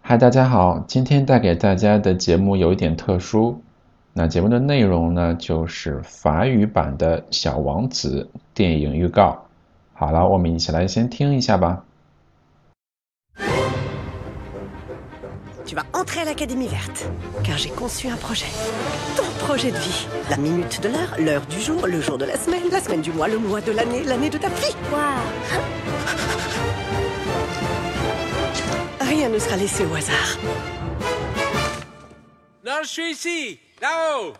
嗨，大家好，今天带给大家的节目有一点特殊，那节目的内容呢就是法语版的小王子电影预告。好了，我们一起来先听一下吧。Tu vas entrer à l'Académie verte. Car j'ai conçu un projet. Ton projet de vie. La minute de l'heure, l'heure du jour, le jour de la semaine, la semaine du mois, le mois de l'année, l'année de ta vie. Rien ne sera laissé au hasard. Non, je suis ici, là-haut.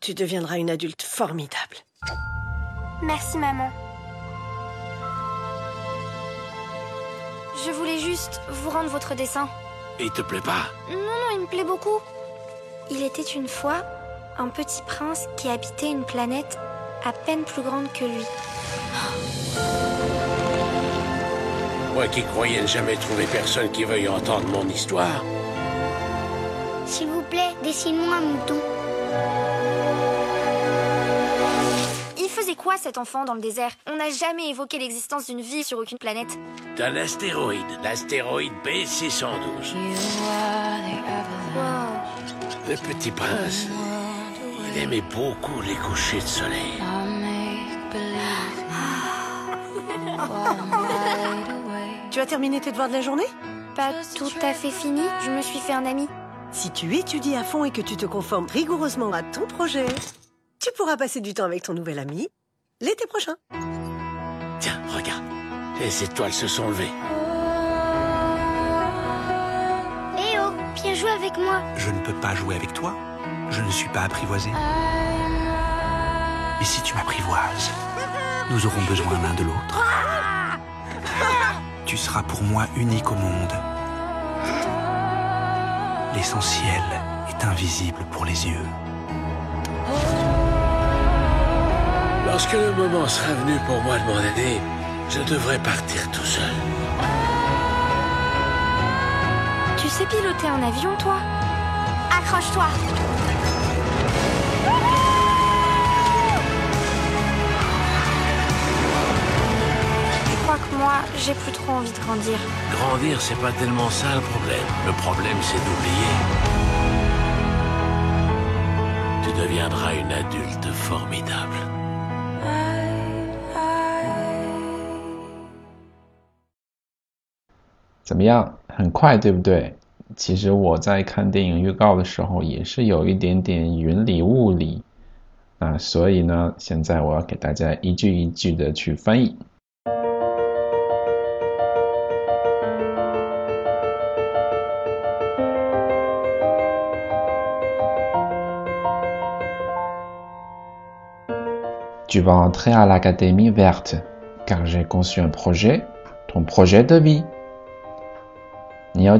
Tu deviendras une adulte formidable. Merci, maman. Je voulais juste vous rendre votre dessin. Il te plaît pas Non, non, il me plaît beaucoup. Il était une fois un petit prince qui habitait une planète à peine plus grande que lui. Moi qui croyais ne jamais trouver personne qui veuille entendre mon histoire. S'il vous plaît, dessine-moi un mouton quoi cet enfant dans le désert On n'a jamais évoqué l'existence d'une vie sur aucune planète. T'as astéroïde, l'astéroïde B612. Le petit prince, il aimait beaucoup les couchers de soleil. Tu as terminé tes devoirs de la journée Pas tout à fait fini, je me suis fait un ami. Si tu étudies à fond et que tu te conformes rigoureusement à ton projet, tu pourras passer du temps avec ton nouvel ami l'été prochain. Tiens, regarde, les étoiles se sont levées. Léo, viens jouer avec moi. Je ne peux pas jouer avec toi. Je ne suis pas apprivoisé. Mais si tu m'apprivoises, nous aurons besoin l'un de l'autre. Tu seras pour moi unique au monde. L'essentiel est invisible pour les yeux. Lorsque le moment sera venu pour moi de m'en aider, je devrais partir tout seul. Tu sais piloter un avion, toi Accroche-toi Je crois que moi, j'ai plus trop envie de grandir. Grandir, c'est pas tellement ça le problème. Le problème, c'est d'oublier. Tu deviendras une adulte formidable. 怎么样？很快，对不对？其实我在看电影预告的时候也是有一点点云里雾里啊，所以呢，现在我要给大家一句一句的去翻译。tu vas entrer à l'Académie verte, car j'ai conçu un projet, ton projet de vie. La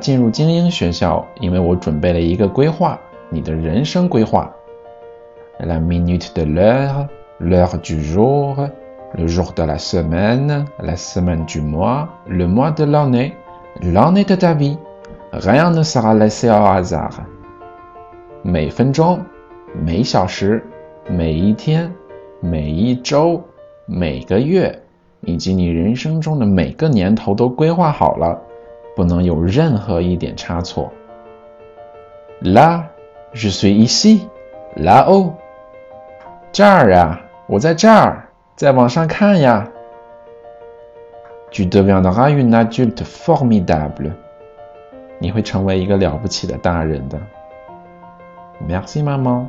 minute de l'heure, l'heure du jour, le jour de la semaine, la semaine du mois, le mois de l'année, l'année de ta vie. Rien ne sera laissé au hasard. 每分钟，每小时，每一天。每一周、每个月，以及你人生中的每个年头都规划好了，不能有任何一点差错。啦，日岁一西，啦哦，这儿啊，我在这儿，再往上看呀。你会成为一个了不起的大人的，谢谢妈妈，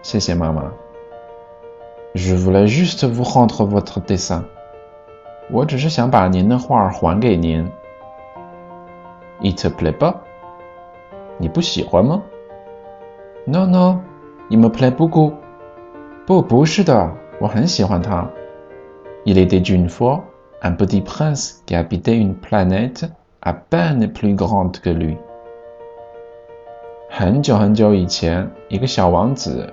谢谢妈妈。Je voulais juste vous rendre votre dessin. 我只是想把您的画还给您。Il te plaît pas？你不喜欢吗？Non non, il me plaît beaucoup。不，不是的，我很喜欢它。Il était une fois un petit prince qui habitait une planète à peine plus grande que lui。很久很久以前，一个小王子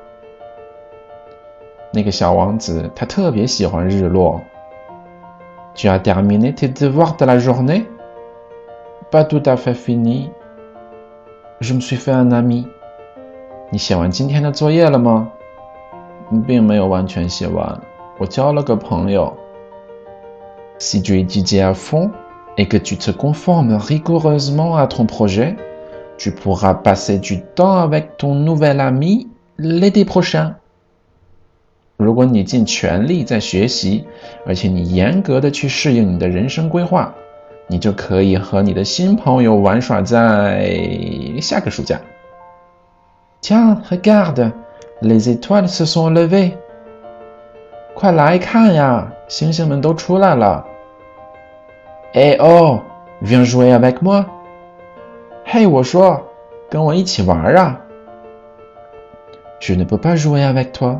« Tu as terminé tes devoirs de la journée? Pas tout à fait fini. Je me suis fait un ami. Si tu étudies à fond et que tu te conformes rigoureusement à ton projet, tu pourras passer du temps avec ton nouvel ami l'été prochain. 如果你尽全力在学习，而且你严格的去适应你的人生规划，你就可以和你的新朋友玩耍在下个暑假。Tiens, regarde, les étoiles se sont levées。快来看呀，星星们都出来了。Eh oh, viens jouer avec moi。嘿，我说，跟我一起玩啊。Je ne peux pas jouer avec toi.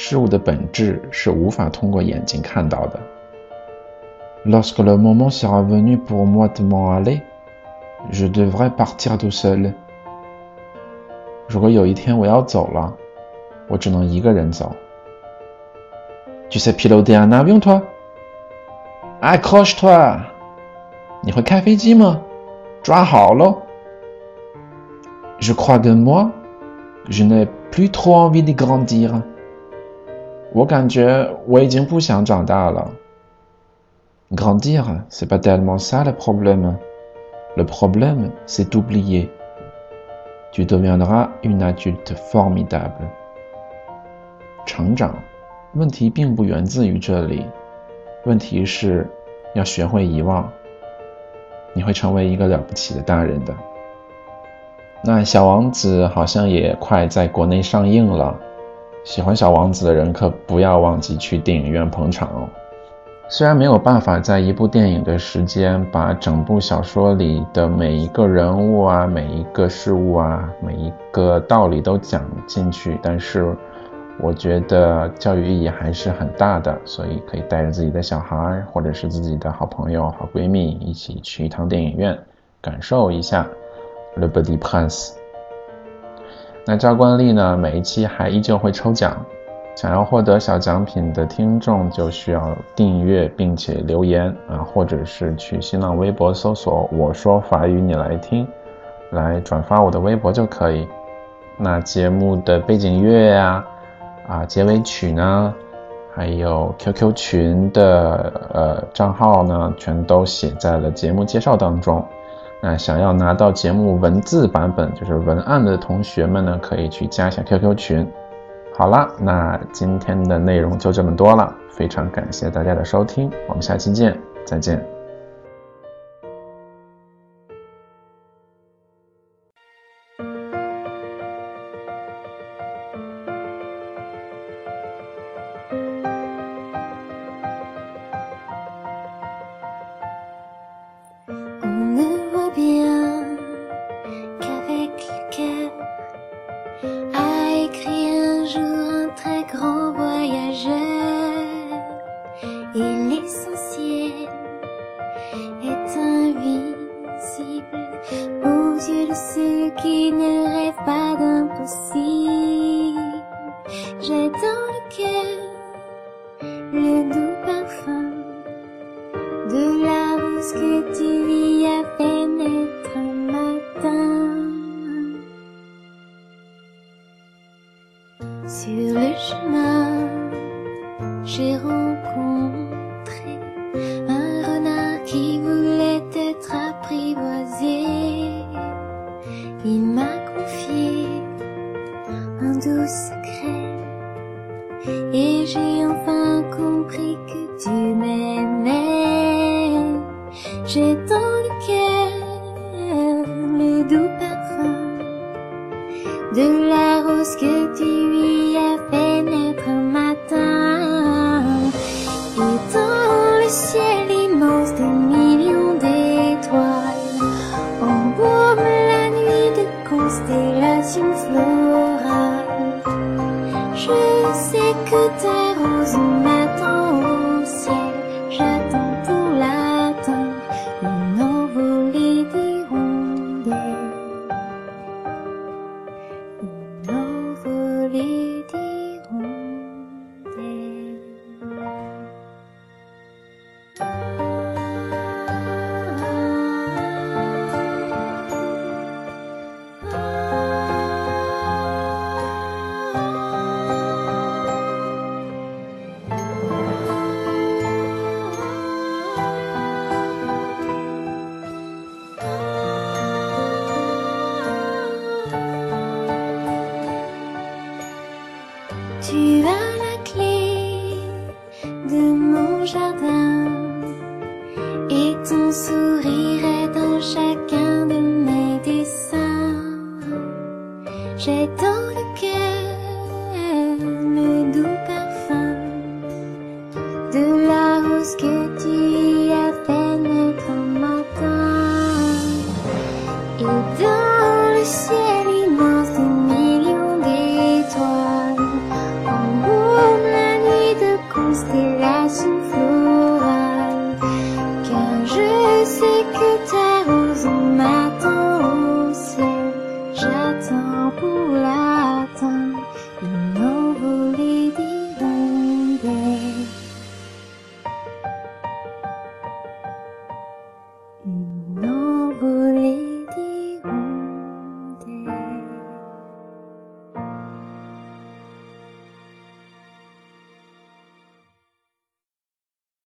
事物的本质是无法通过眼睛看到的。Lorsque le moment sera venu pour moi de m'en aller, je devrai partir tout seul. 如果有一天我要走了，我只能一个人走。Tu sais piloter un avion, toi? Aïe, coche toi! 你会开飞机吗？抓好喽！Je crois que moi, je n'ai plus trop envie de grandir. 我感觉我已经不想长大了。Grandir, c'est pas tellement ça le problème. Le problème, c'est d'oublier. Tu deviendras une adulte formidable. 成长，问题并不源自于这里，问题是要学会遗忘。你会成为一个了不起的大人的。那《小王子》好像也快在国内上映了。喜欢小王子的人可不要忘记去电影院捧场哦！虽然没有办法在一部电影的时间把整部小说里的每一个人物啊、每一个事物啊、每一个道理都讲进去，但是我觉得教育意义还是很大的，所以可以带着自己的小孩或者是自己的好朋友、好闺蜜一起去一趟电影院，感受一下《Le b e t i Prince》。那赵冠丽呢？每一期还依旧会抽奖，想要获得小奖品的听众就需要订阅并且留言啊，或者是去新浪微博搜索“我说法语你来听”，来转发我的微博就可以。那节目的背景乐呀，啊结尾曲呢，还有 QQ 群的呃账号呢，全都写在了节目介绍当中。那想要拿到节目文字版本，就是文案的同学们呢，可以去加一下 QQ 群。好了，那今天的内容就这么多了，非常感谢大家的收听，我们下期见，再见。aux yeux de ceux qui ne rêvent pas d'impossible. J'ai dans le cœur